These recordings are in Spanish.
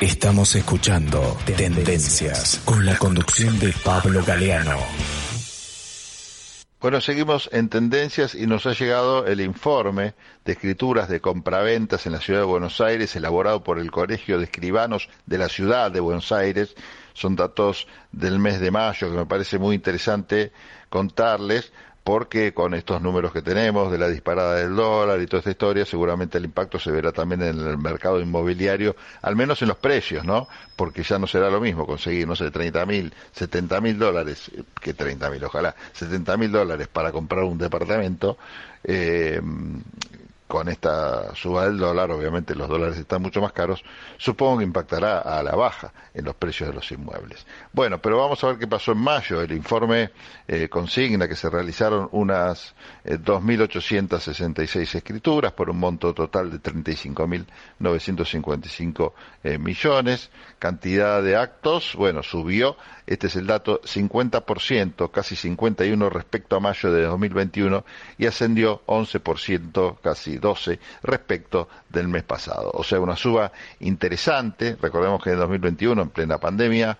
Estamos escuchando Tendencias con la conducción de Pablo Galeano. Bueno, seguimos en tendencias y nos ha llegado el informe de escrituras de compraventas en la ciudad de Buenos Aires, elaborado por el Colegio de Escribanos de la ciudad de Buenos Aires. Son datos del mes de mayo que me parece muy interesante contarles porque con estos números que tenemos de la disparada del dólar y toda esta historia, seguramente el impacto se verá también en el mercado inmobiliario, al menos en los precios, ¿no? Porque ya no será lo mismo conseguir, no sé, 30 mil, 70 mil dólares, que 30 mil, ojalá, 70 mil dólares para comprar un departamento, eh, con esta suba del dólar, obviamente los dólares están mucho más caros, supongo que impactará a la baja en los precios de los inmuebles. Bueno, pero vamos a ver qué pasó en mayo. El informe eh, consigna que se realizaron unas 2.866 eh, escrituras por un monto total de 35.955 eh, millones. Cantidad de actos, bueno, subió, este es el dato, 50%, casi 51 respecto a mayo de 2021 y ascendió 11%, casi 12 respecto del mes pasado. O sea, una suba interesante. Recordemos que en 2021, en plena pandemia,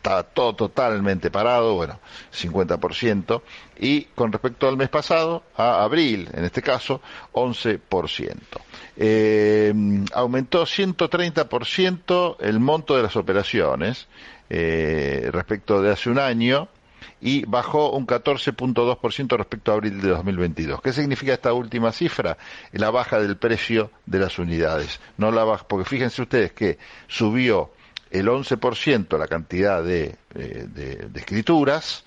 está todo totalmente parado, bueno, 50%, y con respecto al mes pasado, a abril, en este caso, 11%. Eh, aumentó 130% el monto de las operaciones eh, respecto de hace un año, y bajó un 14.2% respecto a abril de 2022. ¿Qué significa esta última cifra? La baja del precio de las unidades. No la baja, porque fíjense ustedes que subió el 11% la cantidad de, eh, de, escrituras,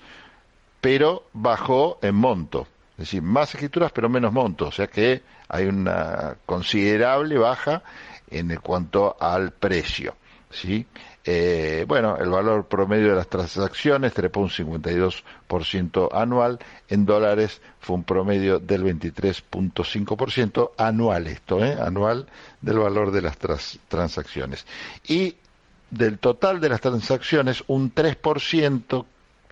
pero bajó en monto. Es decir, más escrituras pero menos monto. O sea que hay una considerable baja en cuanto al precio. ¿Sí? Eh, bueno, el valor promedio de las transacciones trepó un 52% anual, en dólares fue un promedio del 23.5% anual, esto, ¿eh? anual del valor de las transacciones. Y del total de las transacciones, un 3%,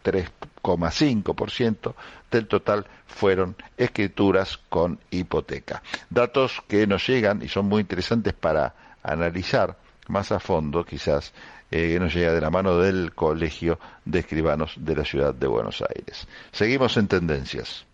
3,5% del total fueron escrituras con hipoteca. Datos que nos llegan y son muy interesantes para analizar más a fondo quizás eh, que nos llega de la mano del Colegio de Escribanos de la Ciudad de Buenos Aires. Seguimos en tendencias.